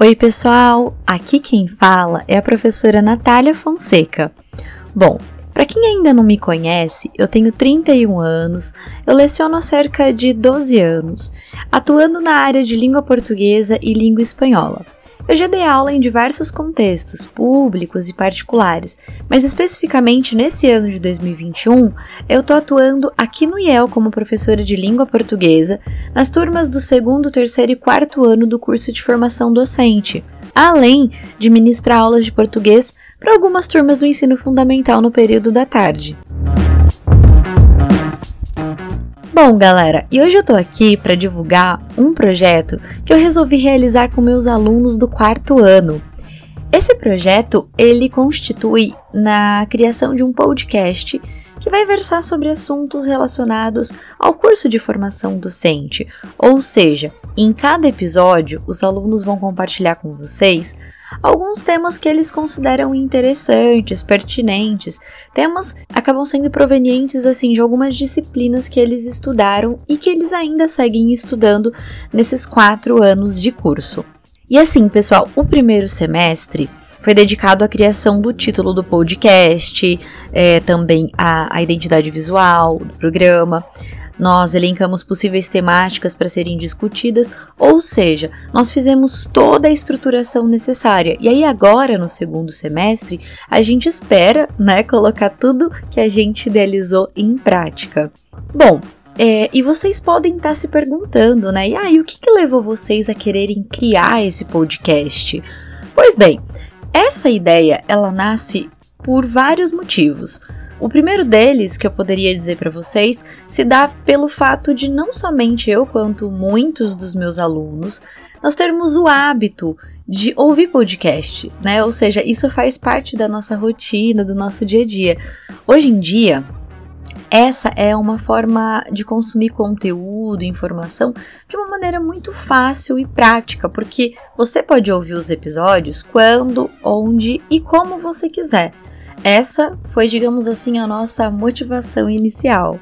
Oi, pessoal! Aqui quem fala é a professora Natália Fonseca. Bom, para quem ainda não me conhece, eu tenho 31 anos, eu leciono há cerca de 12 anos, atuando na área de língua portuguesa e língua espanhola. Eu já dei aula em diversos contextos, públicos e particulares, mas especificamente nesse ano de 2021, eu estou atuando aqui no IEL como professora de língua portuguesa nas turmas do segundo, terceiro e quarto ano do curso de formação docente, além de ministrar aulas de português para algumas turmas do ensino fundamental no período da tarde. Bom, galera, e hoje eu tô aqui para divulgar um projeto que eu resolvi realizar com meus alunos do quarto ano. Esse projeto, ele constitui na criação de um podcast que vai versar sobre assuntos relacionados ao curso de formação docente. Ou seja, em cada episódio, os alunos vão compartilhar com vocês alguns temas que eles consideram interessantes, pertinentes, temas acabam sendo provenientes assim de algumas disciplinas que eles estudaram e que eles ainda seguem estudando nesses quatro anos de curso. E assim, pessoal, o primeiro semestre foi dedicado à criação do título do podcast, é, também à, à identidade visual do programa. Nós elencamos possíveis temáticas para serem discutidas, ou seja, nós fizemos toda a estruturação necessária. E aí agora no segundo semestre, a gente espera, né, colocar tudo que a gente idealizou em prática. Bom, é, e vocês podem estar tá se perguntando, né? E aí, o que, que levou vocês a quererem criar esse podcast? Pois bem, essa ideia ela nasce por vários motivos. O primeiro deles, que eu poderia dizer para vocês, se dá pelo fato de não somente eu, quanto muitos dos meus alunos, nós termos o hábito de ouvir podcast, né? Ou seja, isso faz parte da nossa rotina, do nosso dia a dia. Hoje em dia, essa é uma forma de consumir conteúdo, informação de uma maneira muito fácil e prática, porque você pode ouvir os episódios quando, onde e como você quiser. Essa foi, digamos assim, a nossa motivação inicial.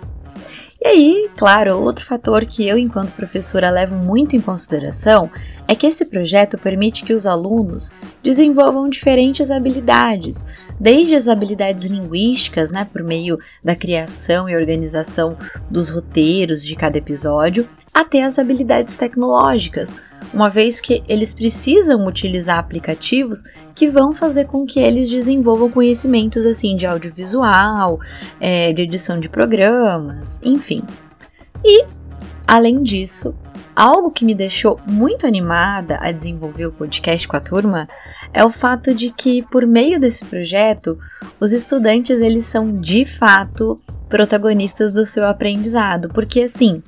E aí, claro, outro fator que eu, enquanto professora, levo muito em consideração é que esse projeto permite que os alunos desenvolvam diferentes habilidades, desde as habilidades linguísticas, né, por meio da criação e organização dos roteiros de cada episódio, até as habilidades tecnológicas, uma vez que eles precisam utilizar aplicativos que vão fazer com que eles desenvolvam conhecimentos assim de audiovisual, é, de edição de programas, enfim. E, além disso, algo que me deixou muito animada a desenvolver o podcast com a turma é o fato de que, por meio desse projeto, os estudantes eles são de fato protagonistas do seu aprendizado, porque assim,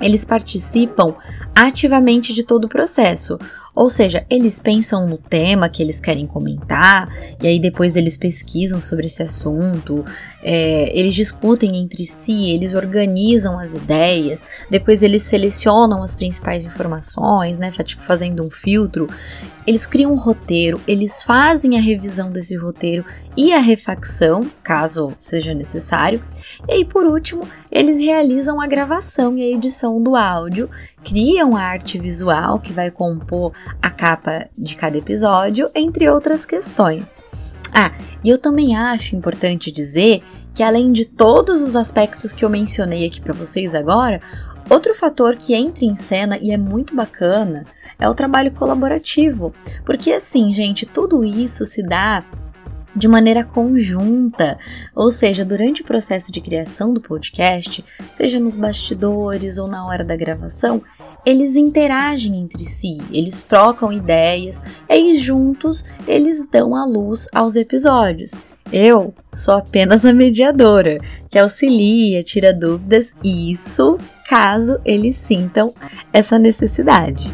eles participam ativamente de todo o processo. Ou seja, eles pensam no tema que eles querem comentar, e aí depois eles pesquisam sobre esse assunto, é, eles discutem entre si, eles organizam as ideias, depois eles selecionam as principais informações, né? Tá tipo fazendo um filtro. Eles criam um roteiro, eles fazem a revisão desse roteiro e a refacção, caso seja necessário. E aí, por último, eles realizam a gravação e a edição do áudio, criam a arte visual que vai compor a capa de cada episódio, entre outras questões. Ah, e eu também acho importante dizer que além de todos os aspectos que eu mencionei aqui para vocês agora, outro fator que entra em cena e é muito bacana é o trabalho colaborativo, porque assim, gente, tudo isso se dá de maneira conjunta, ou seja, durante o processo de criação do podcast, seja nos bastidores ou na hora da gravação, eles interagem entre si, eles trocam ideias e juntos eles dão a luz aos episódios. Eu sou apenas a mediadora, que auxilia, tira dúvidas e isso caso eles sintam essa necessidade.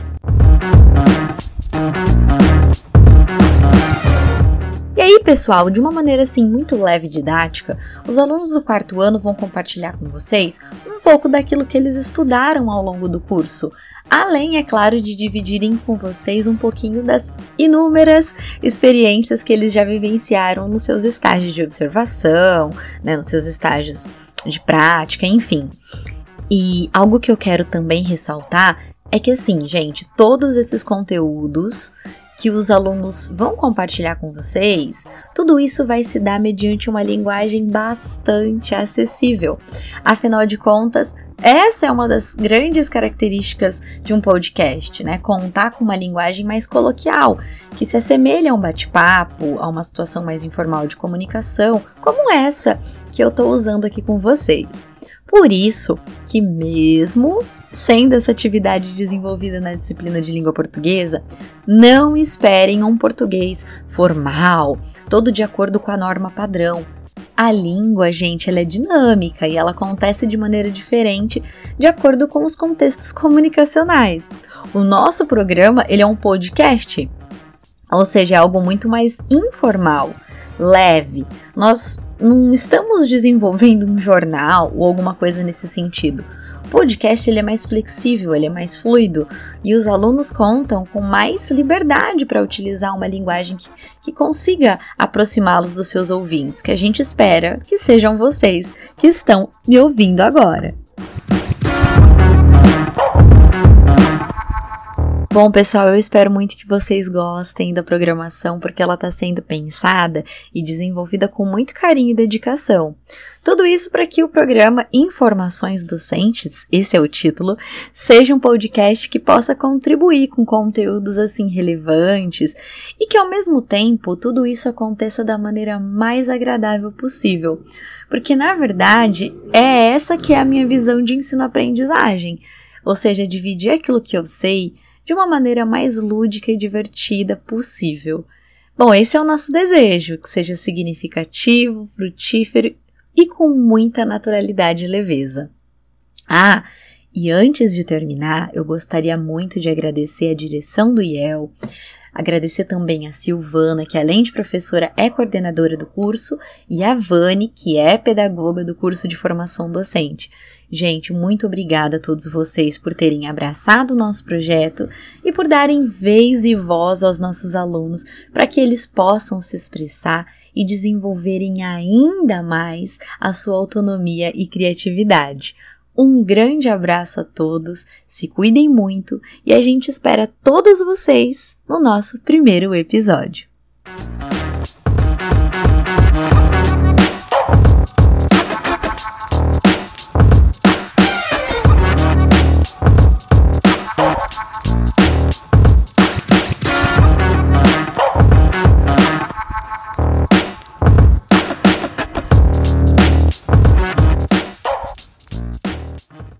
Aí, pessoal, de uma maneira assim muito leve e didática, os alunos do quarto ano vão compartilhar com vocês um pouco daquilo que eles estudaram ao longo do curso, além, é claro, de dividirem com vocês um pouquinho das inúmeras experiências que eles já vivenciaram nos seus estágios de observação, né, nos seus estágios de prática, enfim. E algo que eu quero também ressaltar é que assim, gente, todos esses conteúdos que os alunos vão compartilhar com vocês, tudo isso vai se dar mediante uma linguagem bastante acessível. Afinal de contas, essa é uma das grandes características de um podcast, né? Contar com uma linguagem mais coloquial, que se assemelha a um bate-papo, a uma situação mais informal de comunicação, como essa que eu estou usando aqui com vocês. Por isso que mesmo sendo essa atividade desenvolvida na disciplina de língua portuguesa, não esperem um português formal, todo de acordo com a norma padrão. A língua, gente, ela é dinâmica e ela acontece de maneira diferente de acordo com os contextos comunicacionais. O nosso programa, ele é um podcast, ou seja, é algo muito mais informal, leve. Nós não estamos desenvolvendo um jornal ou alguma coisa nesse sentido. Podcast ele é mais flexível, ele é mais fluido e os alunos contam com mais liberdade para utilizar uma linguagem que, que consiga aproximá-los dos seus ouvintes, que a gente espera que sejam vocês que estão me ouvindo agora. Bom, pessoal, eu espero muito que vocês gostem da programação, porque ela está sendo pensada e desenvolvida com muito carinho e dedicação. Tudo isso para que o programa Informações Docentes, esse é o título, seja um podcast que possa contribuir com conteúdos assim relevantes e que ao mesmo tempo tudo isso aconteça da maneira mais agradável possível. Porque na verdade é essa que é a minha visão de ensino-aprendizagem, ou seja, dividir aquilo que eu sei de uma maneira mais lúdica e divertida possível. Bom, esse é o nosso desejo, que seja significativo, frutífero e com muita naturalidade e leveza. Ah, e antes de terminar, eu gostaria muito de agradecer a direção do IEL, Agradecer também a Silvana, que além de professora é coordenadora do curso, e a Vani, que é pedagoga do curso de formação docente. Gente, muito obrigada a todos vocês por terem abraçado o nosso projeto e por darem vez e voz aos nossos alunos para que eles possam se expressar e desenvolverem ainda mais a sua autonomia e criatividade. Um grande abraço a todos, se cuidem muito e a gente espera todos vocês no nosso primeiro episódio.